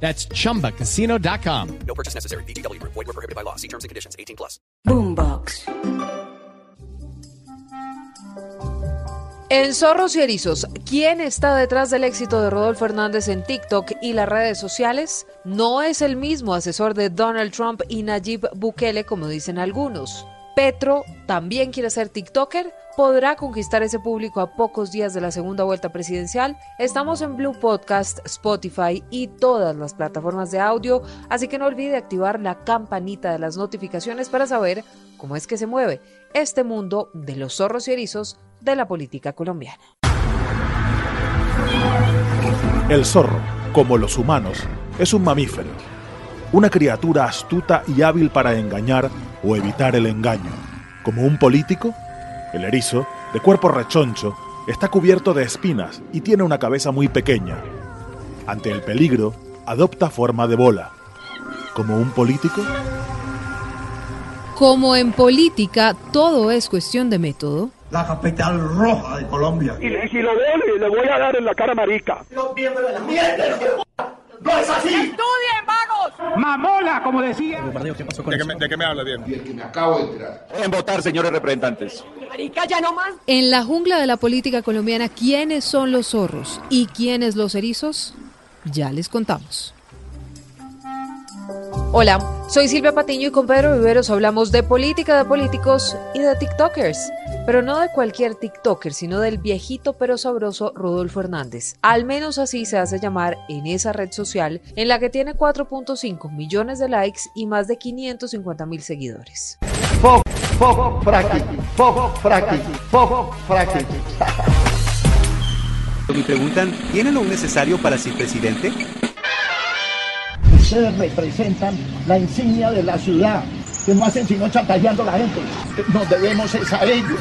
That's chumbacasino.com. No purchase necessary. BGW. Void were prohibited by law. See terms and conditions. 18 plus. Boombox. En Zorros y Erizos, ¿quién está detrás del éxito de Rodolfo Hernández en TikTok y las redes sociales? No es el mismo asesor de Donald Trump y Nayib Bukele, como dicen algunos. Petro también quiere ser TikToker. ¿Podrá conquistar ese público a pocos días de la segunda vuelta presidencial? Estamos en Blue Podcast, Spotify y todas las plataformas de audio, así que no olvide activar la campanita de las notificaciones para saber cómo es que se mueve este mundo de los zorros y erizos de la política colombiana. El zorro, como los humanos, es un mamífero, una criatura astuta y hábil para engañar o evitar el engaño. Como un político, el erizo, de cuerpo rechoncho, está cubierto de espinas y tiene una cabeza muy pequeña. Ante el peligro, adopta forma de bola. Como un político, Como en política todo es cuestión de método, la capital roja de Colombia. Y, y si lo veo, le, voy a dar en la cara marica. La mierda. ¡No es así! Mamola, como decía. ¿De qué, me, de qué me habla bien? En votar, señores representantes. En la jungla de la política colombiana, ¿quiénes son los zorros y quiénes los erizos? Ya les contamos. Hola, soy Silvia Patiño y con Pedro Viveros hablamos de política de políticos y de TikTokers. Pero no de cualquier TikToker, sino del viejito pero sabroso Rodolfo Hernández. Al menos así se hace llamar en esa red social en la que tiene 4.5 millones de likes y más de 550 mil seguidores. Pop, pop, fraki, pop, fraki, pop, fraki. Me preguntan, ¿tiene lo necesario para ser presidente? Ustedes representan la insignia de la ciudad, que no hacen sino chantajeando a la gente. Nos debemos es a ellos,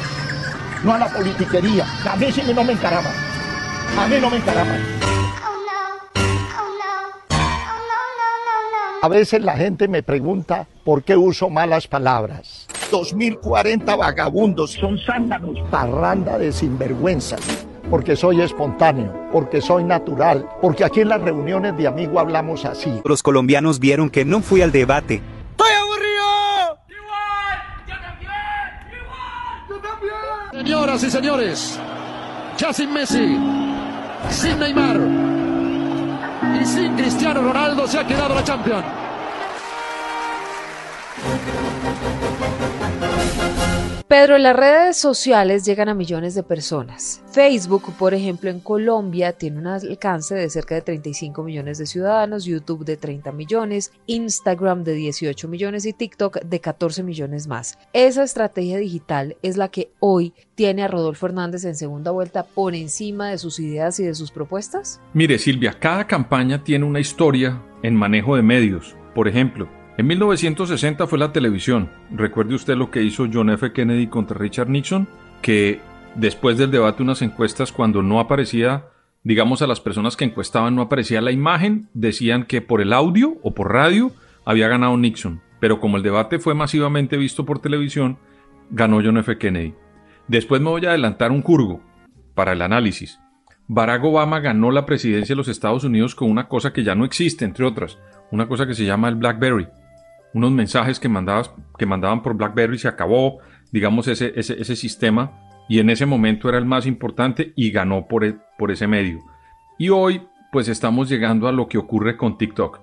no a la politiquería. A mí sí no me encaraman. A mí no me encaraman. A veces la gente me pregunta por qué uso malas palabras. 2040 vagabundos son zánganos. Parranda de sinvergüenzas. Porque soy espontáneo, porque soy natural, porque aquí en las reuniones de amigos hablamos así. Los colombianos vieron que no fui al debate. Señoras y señores, ya sin Messi, sin Neymar y sin Cristiano Ronaldo se ha quedado la Champions. Pedro, las redes sociales llegan a millones de personas. Facebook, por ejemplo, en Colombia tiene un alcance de cerca de 35 millones de ciudadanos, YouTube de 30 millones, Instagram de 18 millones y TikTok de 14 millones más. Esa estrategia digital es la que hoy tiene a Rodolfo Hernández en segunda vuelta por encima de sus ideas y de sus propuestas. Mire, Silvia, cada campaña tiene una historia en manejo de medios. Por ejemplo, en 1960 fue la televisión. Recuerde usted lo que hizo John F. Kennedy contra Richard Nixon, que después del debate unas encuestas cuando no aparecía, digamos a las personas que encuestaban no aparecía la imagen, decían que por el audio o por radio había ganado Nixon. Pero como el debate fue masivamente visto por televisión, ganó John F. Kennedy. Después me voy a adelantar un curgo para el análisis. Barack Obama ganó la presidencia de los Estados Unidos con una cosa que ya no existe, entre otras, una cosa que se llama el BlackBerry unos mensajes que, mandabas, que mandaban por BlackBerry, se acabó, digamos, ese, ese, ese, sistema y en ese momento era el más importante y ganó por, e, por ese medio. Y hoy, pues estamos llegando a lo que ocurre con TikTok.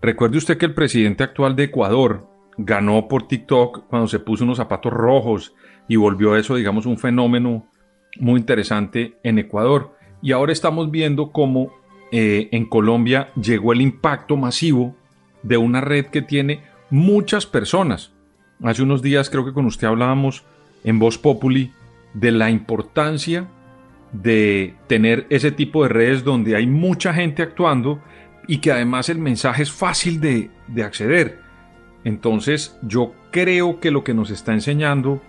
Recuerde usted que el presidente actual de Ecuador ganó por TikTok cuando se puso unos zapatos rojos y volvió eso, digamos, un fenómeno muy interesante en Ecuador. Y ahora estamos viendo cómo eh, en Colombia llegó el impacto masivo de una red que tiene muchas personas. Hace unos días creo que con usted hablábamos en Voz Populi de la importancia de tener ese tipo de redes donde hay mucha gente actuando y que además el mensaje es fácil de, de acceder. Entonces yo creo que lo que nos está enseñando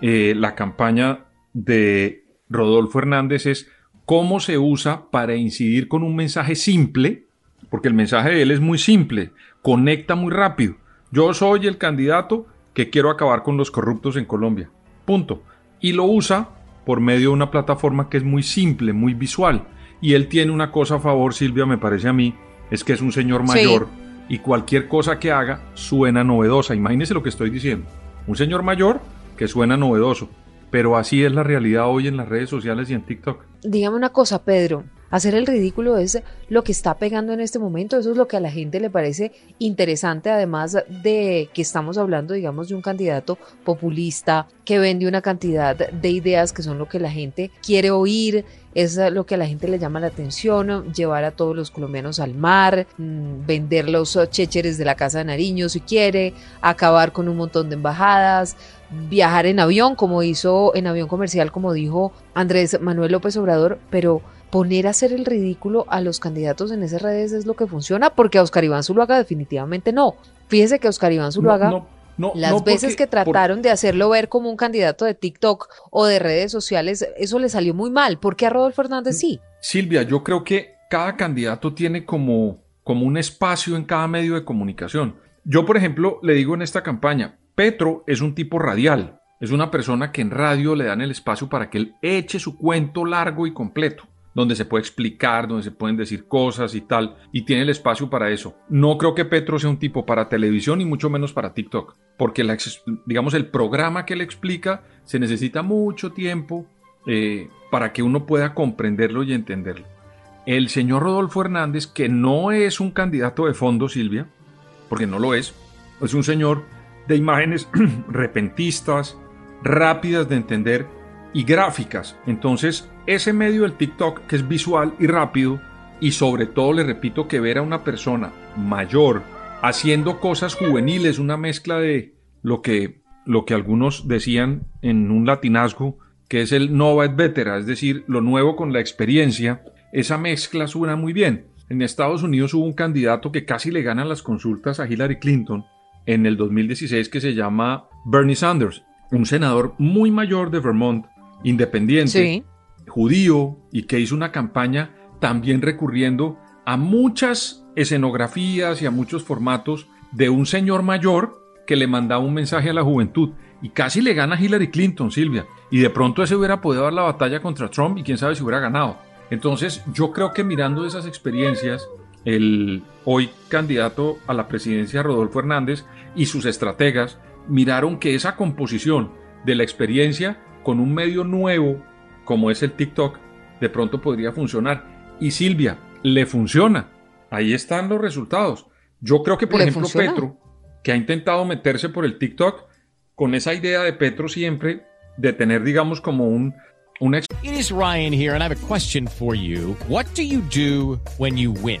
eh, la campaña de Rodolfo Hernández es cómo se usa para incidir con un mensaje simple, porque el mensaje de él es muy simple, conecta muy rápido. Yo soy el candidato que quiero acabar con los corruptos en Colombia. Punto. Y lo usa por medio de una plataforma que es muy simple, muy visual. Y él tiene una cosa a favor, Silvia, me parece a mí, es que es un señor mayor y cualquier cosa que haga suena novedosa. Imagínese lo que estoy diciendo. Un señor mayor que suena novedoso. Pero así es la realidad hoy en las redes sociales y en TikTok. Dígame una cosa, Pedro. Hacer el ridículo es lo que está pegando en este momento, eso es lo que a la gente le parece interesante, además de que estamos hablando, digamos, de un candidato populista que vende una cantidad de ideas que son lo que la gente quiere oír, es lo que a la gente le llama la atención, llevar a todos los colombianos al mar, mm, vender los chécheres de la Casa de Nariño si quiere, acabar con un montón de embajadas, viajar en avión, como hizo en avión comercial, como dijo Andrés Manuel López Obrador, pero poner a hacer el ridículo a los candidatos en esas redes es lo que funciona, porque a Oscar Iván Zuluaga definitivamente no. Fíjese que Oscar Iván Zuluaga, las veces que trataron de hacerlo ver como un candidato de TikTok o de redes sociales, eso le salió muy mal. ¿Por qué a Rodolfo Hernández sí? Silvia, yo creo que cada candidato tiene como, como un espacio en cada medio de comunicación. Yo, por ejemplo, le digo en esta campaña, Petro es un tipo radial, es una persona que en radio le dan el espacio para que él eche su cuento largo y completo donde se puede explicar, donde se pueden decir cosas y tal, y tiene el espacio para eso. No creo que Petro sea un tipo para televisión y mucho menos para TikTok, porque digamos el programa que le explica se necesita mucho tiempo eh, para que uno pueda comprenderlo y entenderlo. El señor Rodolfo Hernández, que no es un candidato de fondo, Silvia, porque no lo es, es un señor de imágenes repentistas, rápidas de entender y gráficas. Entonces, ese medio del TikTok que es visual y rápido, y sobre todo le repito que ver a una persona mayor haciendo cosas juveniles, una mezcla de lo que, lo que algunos decían en un latinazgo, que es el nova et vetera, es decir, lo nuevo con la experiencia, esa mezcla suena muy bien. En Estados Unidos hubo un candidato que casi le gana las consultas a Hillary Clinton en el 2016 que se llama Bernie Sanders, un senador muy mayor de Vermont independiente, judío, y que hizo una campaña también recurriendo a muchas escenografías y a muchos formatos de un señor mayor que le mandaba un mensaje a la juventud. Y casi le gana a Hillary Clinton, Silvia. Y de pronto ese hubiera podido dar la batalla contra Trump y quién sabe si hubiera ganado. Entonces yo creo que mirando esas experiencias, el hoy candidato a la presidencia Rodolfo Hernández y sus estrategas miraron que esa composición de la experiencia con un medio nuevo como es el TikTok, de pronto podría funcionar. Y Silvia, le funciona. Ahí están los resultados. Yo creo que, por ejemplo, Petro, que ha intentado meterse por el TikTok, con esa idea de Petro siempre de tener, digamos, como un, un It is Ryan here, and I have a question for you. What do you do when you win?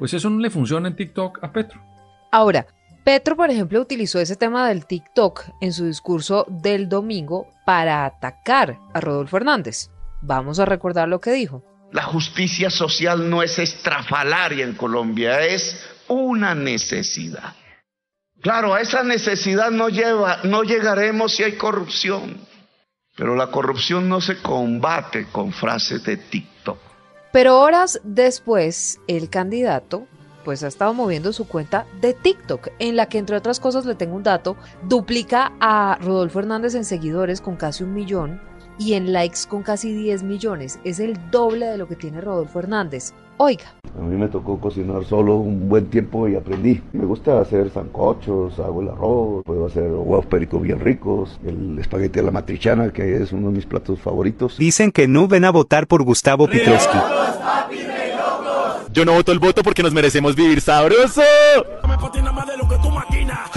Pues eso no le funciona en TikTok a Petro. Ahora, Petro, por ejemplo, utilizó ese tema del TikTok en su discurso del domingo para atacar a Rodolfo Hernández. Vamos a recordar lo que dijo. La justicia social no es estrafalaria en Colombia, es una necesidad. Claro, a esa necesidad no, lleva, no llegaremos si hay corrupción, pero la corrupción no se combate con frases de TikTok. Pero horas después, el candidato pues ha estado moviendo su cuenta de TikTok, en la que entre otras cosas le tengo un dato, duplica a Rodolfo Hernández en seguidores con casi un millón y en likes con casi 10 millones. Es el doble de lo que tiene Rodolfo Hernández. Oiga. A mí me tocó cocinar solo un buen tiempo y aprendí. Me gusta hacer zancochos, hago el arroz, puedo hacer huevos pericos bien ricos, el espagueti a la matrichana, que es uno de mis platos favoritos. Dicen que no ven a votar por Gustavo Petrovsky. Yo no voto el voto porque nos merecemos vivir sabroso. Me patina más de lo que tú maquinas.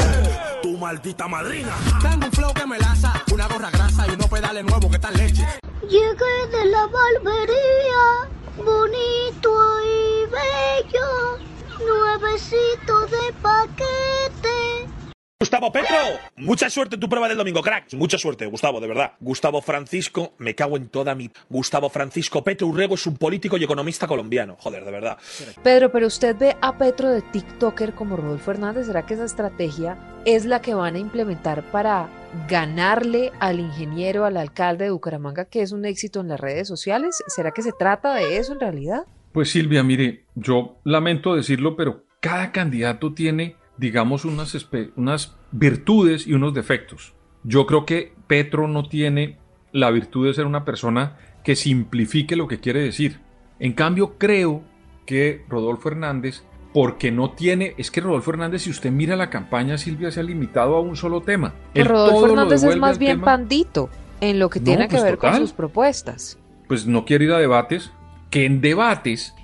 Tu maldita madrina. Tengo un flow que me laza. una gorra grasa y unos pedales nuevos que están leche. Llegué de la barbería, bonito y bello, nuevecito de paquete. Gustavo Petro, mucha suerte en tu prueba del domingo, crack. Mucha suerte, Gustavo, de verdad. Gustavo Francisco, me cago en toda mi. Gustavo Francisco Petro Urrego es un político y economista colombiano. Joder, de verdad. Pedro, pero usted ve a Petro de TikToker como Rodolfo Hernández. ¿Será que esa estrategia es la que van a implementar para ganarle al ingeniero, al alcalde de Bucaramanga, que es un éxito en las redes sociales? ¿Será que se trata de eso en realidad? Pues Silvia, mire, yo lamento decirlo, pero cada candidato tiene digamos, unas, unas virtudes y unos defectos. Yo creo que Petro no tiene la virtud de ser una persona que simplifique lo que quiere decir. En cambio, creo que Rodolfo Hernández, porque no tiene, es que Rodolfo Hernández, si usted mira la campaña, Silvia se ha limitado a un solo tema. Rodolfo Hernández es más bien pandito en lo que tiene que pues ver con sus propuestas. Pues no quiere ir a debates, que en debates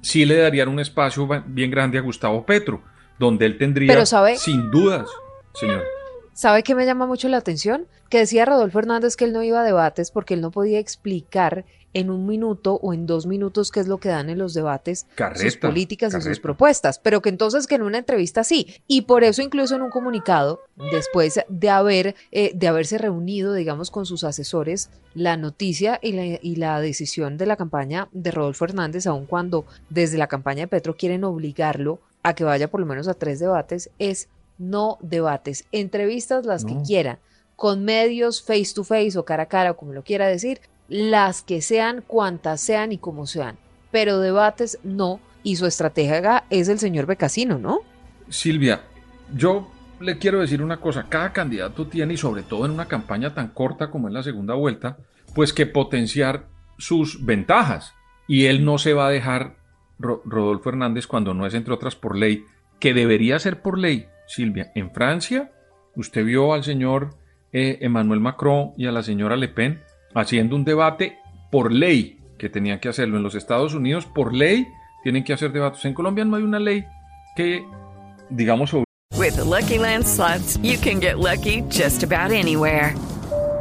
sí le darían un espacio bien grande a Gustavo Petro donde él tendría, sin dudas, señor. ¿Sabe qué me llama mucho la atención? Que decía Rodolfo Hernández que él no iba a debates porque él no podía explicar en un minuto o en dos minutos qué es lo que dan en los debates sus políticas y sus propuestas, pero que entonces que en una entrevista sí. Y por eso incluso en un comunicado, después de haber eh, de haberse reunido, digamos, con sus asesores, la noticia y la, y la decisión de la campaña de Rodolfo Hernández, aun cuando desde la campaña de Petro quieren obligarlo a que vaya por lo menos a tres debates, es no debates, entrevistas las que quiera, con medios face to face o cara a cara, o como lo quiera decir, las que sean, cuantas sean y como sean, pero debates no, y su estratega es el señor Becasino, ¿no? Silvia, yo le quiero decir una cosa, cada candidato tiene, y sobre todo en una campaña tan corta como en la segunda vuelta, pues que potenciar sus ventajas, y él no se va a dejar Rodolfo Hernández cuando no es entre otras por ley, que debería ser por ley, Silvia. En Francia, usted vio al señor eh, Emmanuel Macron y a la señora Le Pen haciendo un debate por ley, que tenían que hacerlo. En los Estados Unidos, por ley, tienen que hacer debates. En Colombia no hay una ley que, digamos, With Lucky Land you can get lucky just about anywhere.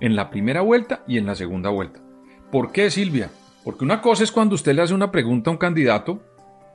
En la primera vuelta y en la segunda vuelta. ¿Por qué, Silvia? Porque una cosa es cuando usted le hace una pregunta a un candidato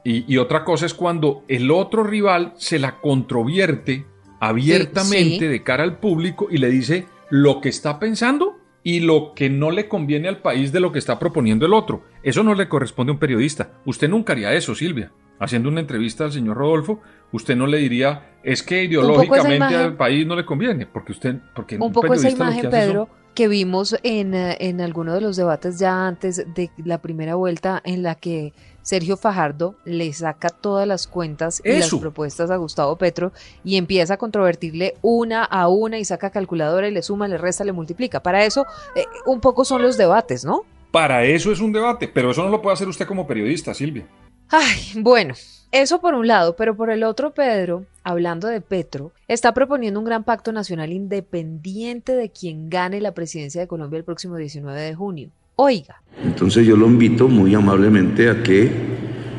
y, otra cosa es cuando el otro rival se la controvierte abiertamente de cara al público y le dice lo que está pensando y lo que no le conviene al país de lo que está proponiendo el otro. Eso no le corresponde a un periodista. Usted nunca haría eso, Silvia. Haciendo una entrevista al señor Rodolfo, usted no le diría, es que ideológicamente al país no le conviene, porque usted... Porque un, poco esa imagen, Pedro, que vimos en, eh, en alguno de los debates ya antes de la primera vuelta en la que Sergio Fajardo le saca todas las cuentas y las propuestas a Gustavo Petro y empieza a controvertirle una a una y saca calculadora y le suma, le resta, le multiplica. Para eso eh, un poco son los debates, ¿no? Para eso es un debate, pero eso no lo puede hacer usted como periodista, Silvia. Ay, bueno, eso por un lado, pero por el otro, Pedro, hablando de Petro, está proponiendo un gran pacto nacional independiente de quien gane la presidencia de Colombia el próximo 19 de junio. Oiga. Entonces yo lo invito muy amablemente a que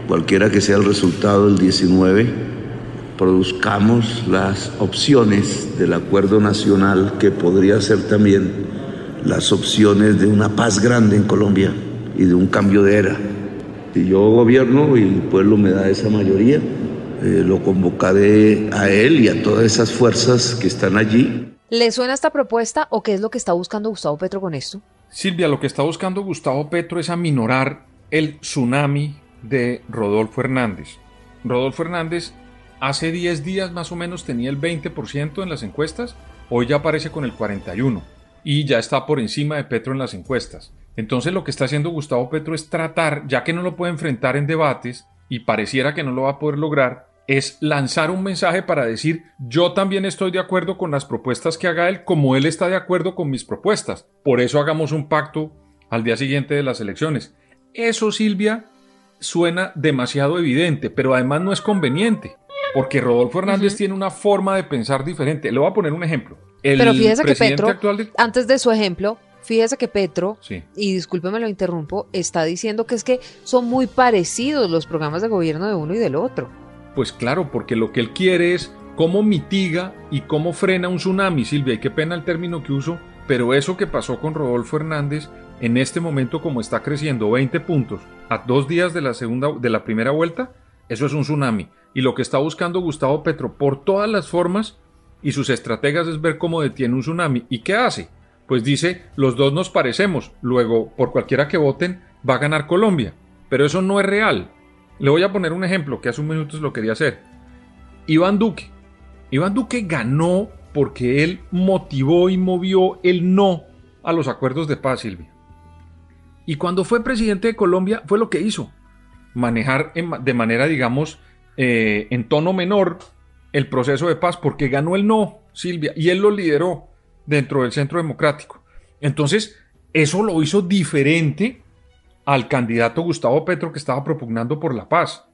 cualquiera que sea el resultado del 19, produzcamos las opciones del acuerdo nacional que podría ser también las opciones de una paz grande en Colombia y de un cambio de era. Si yo gobierno y el pueblo me da esa mayoría, eh, lo convocaré a él y a todas esas fuerzas que están allí. ¿Le suena esta propuesta o qué es lo que está buscando Gustavo Petro con esto? Silvia, lo que está buscando Gustavo Petro es aminorar el tsunami de Rodolfo Hernández. Rodolfo Hernández hace 10 días más o menos tenía el 20% en las encuestas, hoy ya aparece con el 41% y ya está por encima de Petro en las encuestas. Entonces lo que está haciendo Gustavo Petro es tratar, ya que no lo puede enfrentar en debates y pareciera que no lo va a poder lograr, es lanzar un mensaje para decir yo también estoy de acuerdo con las propuestas que haga él como él está de acuerdo con mis propuestas. Por eso hagamos un pacto al día siguiente de las elecciones. Eso, Silvia, suena demasiado evidente, pero además no es conveniente, porque Rodolfo Hernández tiene una forma de pensar diferente. Le voy a poner un ejemplo. El Pero fíjese que Petro, de- antes de su ejemplo, fíjese que Petro, Sí. y discúlpeme lo interrumpo, está diciendo que es que son muy parecidos los programas de gobierno de uno y del otro. Pues claro, porque lo que él quiere es cómo mitiga y cómo frena un tsunami, Silvia, y qué pena el término que uso, pero eso que pasó con Rodolfo Hernández, en este momento como está creciendo 20 puntos a dos días de la segunda, de la primera vuelta, eso es un tsunami. Y lo que está buscando Gustavo Petro por todas las formas y sus estrategas es ver cómo detiene un tsunami. ¿Y qué hace? Pues dice, los dos nos parecemos, luego, por cualquiera que voten, va a ganar Colombia. Pero eso no es real. Le voy a poner un ejemplo que hace un minuto lo quería hacer. Iván Duque. Iván Duque ganó porque él motivó y movió el no a los acuerdos de paz, Silvia. Y cuando fue presidente de Colombia fue lo que hizo. Manejar de manera, digamos, eh, en tono menor el proceso de paz porque ganó el no, Silvia, y él lo lideró dentro del Centro Democrático. Entonces, eso lo hizo diferente al candidato Gustavo Petro que estaba propugnando por la paz.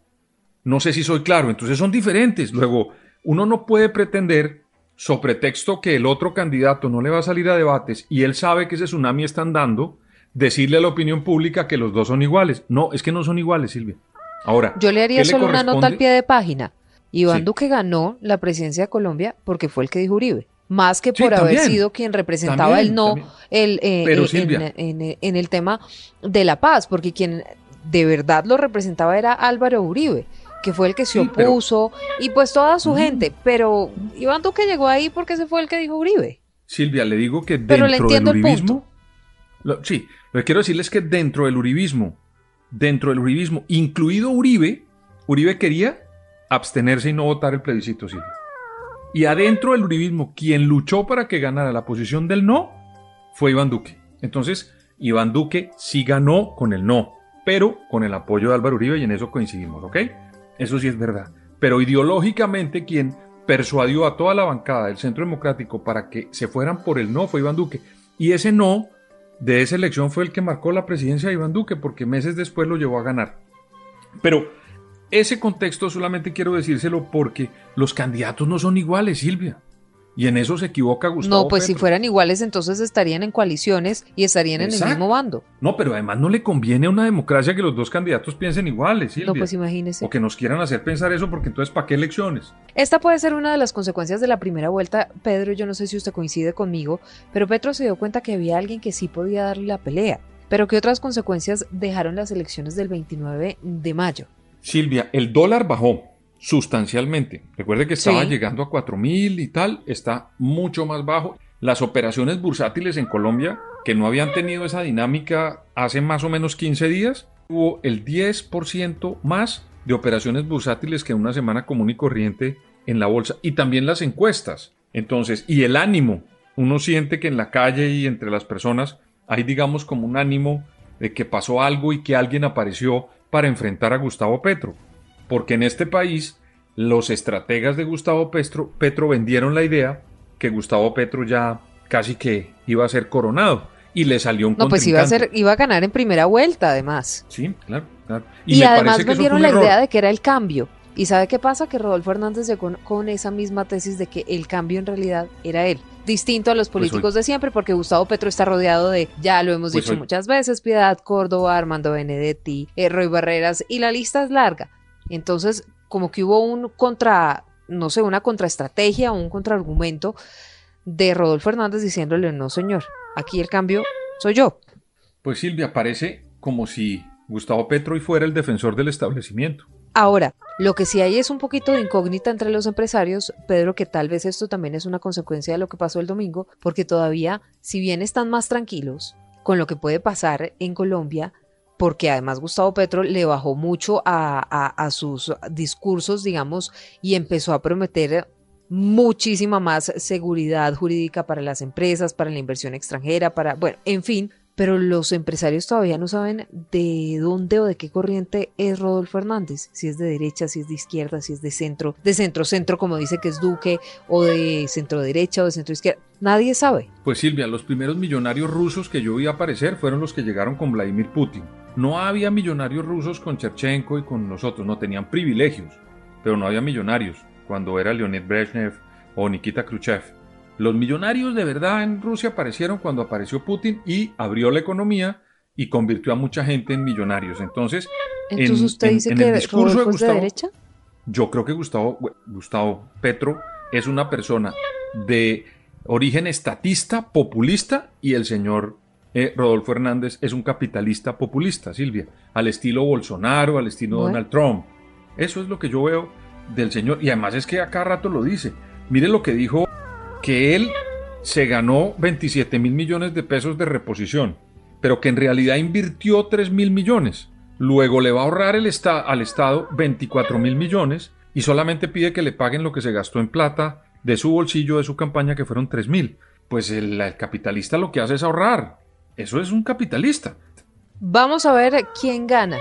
No sé si soy claro, entonces son diferentes. Luego, uno no puede pretender, sobre pretexto que el otro candidato no le va a salir a debates y él sabe que ese tsunami está andando, decirle a la opinión pública que los dos son iguales. No, es que no son iguales, Silvia. Ahora, Yo le haría ¿qué le solo una nota al pie de página. Iván Sí. Duque ganó la presidencia de Colombia porque fue el que dijo Uribe, más que Sí, por haber sido quien representaba También, el no el, eh, Pero, eh, en, en- en el tema de la paz, porque quien de verdad lo representaba era Álvaro Uribe, que fue el que se Sí, pero- opuso y pues toda su Mm. gente, pero Iván Duque llegó ahí porque ese fue el que dijo Uribe. Silvia, le digo que Pero le dentro entiendo del el uribismo. lo- sí, lo que quiero decirles es que dentro del uribismo, dentro del uribismo, incluido Uribe, Uribe quería abstenerse y no votar el plebiscito, Silvia. Y adentro del uribismo, quien luchó para que ganara la posición del no fue Iván Duque. Entonces, Iván Duque sí ganó con el no, pero con el apoyo de Álvaro Uribe y en eso coincidimos, ¿ok? Eso sí es verdad. Pero ideológicamente quien persuadió a toda la bancada del Centro Democrático para que se fueran por el no fue Iván Duque. Y ese no de esa elección fue el que marcó la presidencia de Iván Duque porque meses después lo llevó a ganar. Pero ese contexto solamente quiero decírselo porque los candidatos no son iguales, Silvia. Y en eso se equivoca Gustavo no, pues si fueran iguales entonces estarían en coaliciones y estarían en el mismo bando. No, pero además no le conviene a una democracia que los dos candidatos piensen iguales, Silvia. No, pues imagínese. O que nos quieran hacer pensar eso porque entonces ¿para qué elecciones? Esta puede ser una de las consecuencias de la primera vuelta. Pedro, yo no sé si usted coincide conmigo, pero Petro se dio cuenta que había alguien que sí podía darle la pelea. Pero ¿qué otras consecuencias dejaron las elecciones del 29 de mayo? Silvia, el dólar bajó sustancialmente. Recuerde que estaba Sí. llegando a 4 mil y tal, está mucho más bajo. Las operaciones bursátiles en Colombia, que no habían tenido esa dinámica hace más o menos 15 días, hubo el 10% más de operaciones bursátiles que en una semana común y corriente en la bolsa. Y también las encuestas. Entonces, y el ánimo. Uno siente que en la calle y entre las personas hay, digamos, como un ánimo de que pasó algo y que alguien apareció para enfrentar a Gustavo Petro. Porque en este país los estrategas de Gustavo Petro, Petro vendieron la idea que Gustavo Petro ya casi que iba a ser coronado y le salió un No, pues iba a ser, iba a ganar en primera vuelta, además. Sí, claro, claro. Y, además vendieron la error. idea de que era el cambio. ¿Y sabe qué pasa? Que Rodolfo Hernández llegó con esa misma tesis de que el cambio en realidad era él. Distinto a los Pues políticos hoy- de siempre, porque Gustavo Petro está rodeado de, ya lo hemos Pues dicho hoy- muchas veces, Piedad Córdoba, Armando Benedetti, eh, Roy Barreras, y la lista es larga. Entonces, como que hubo un contra, no sé, una contraestrategia, un contraargumento de Rodolfo Hernández diciéndole, no señor, aquí el cambio soy yo. Pues Silvia, parece como si Gustavo Petro hoy fuera el defensor del establecimiento. Ahora, lo que sí hay es un poquito de incógnita entre los empresarios, Pedro, que tal vez esto también es una consecuencia de lo que pasó el domingo, porque todavía, si bien están más tranquilos con lo que puede pasar en Colombia, porque además Gustavo Petro le bajó mucho a, a- sus discursos, digamos, y empezó a prometer muchísima más seguridad jurídica para las empresas, para la inversión extranjera, para, bueno, en fin, pero los empresarios todavía no saben de dónde o de qué corriente es Rodolfo Hernández, si es de derecha, si es de izquierda, si es de centro, de centro centro como dice que es Duque, o de centro derecha o de centro izquierda. Nadie sabe. Pues Silvia, los primeros millonarios rusos que yo vi aparecer fueron los que llegaron con Vladimir Putin. No había millonarios rusos con Cherchenko y con nosotros, no tenían privilegios, pero no había millonarios cuando era Leonid Brezhnev o Nikita Khrushchev. Los millonarios de verdad en Rusia aparecieron cuando apareció Putin y abrió la economía y convirtió a mucha gente en millonarios. Entonces, ¿Entonces usted dice que el discurso de, Gustavo, derecha? Yo creo que Gustavo, Gustavo Petro es una persona de origen estatista, populista, y el señor eh, Rodolfo Hernández es un capitalista populista, Silvia, al estilo Bolsonaro, al estilo Donald Trump. Eso es lo que yo veo del señor, y además es que a cada rato lo dice. Mire lo que dijo que él se ganó 27 mil millones de pesos de reposición, pero que en realidad invirtió 3 mil millones. Luego le va a ahorrar el al Estado 24 mil millones y solamente pide que le paguen lo que se gastó en plata de su bolsillo de su campaña, que fueron 3 mil. Pues el, el capitalista lo que hace es ahorrar. Eso es un capitalista. Vamos a ver quién gana.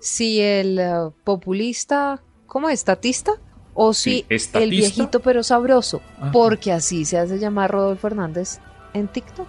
Si el uh, populista, como estatista, o si el viejito pero sabroso, porque así se hace llamar Rodolfo Hernández en TikTok.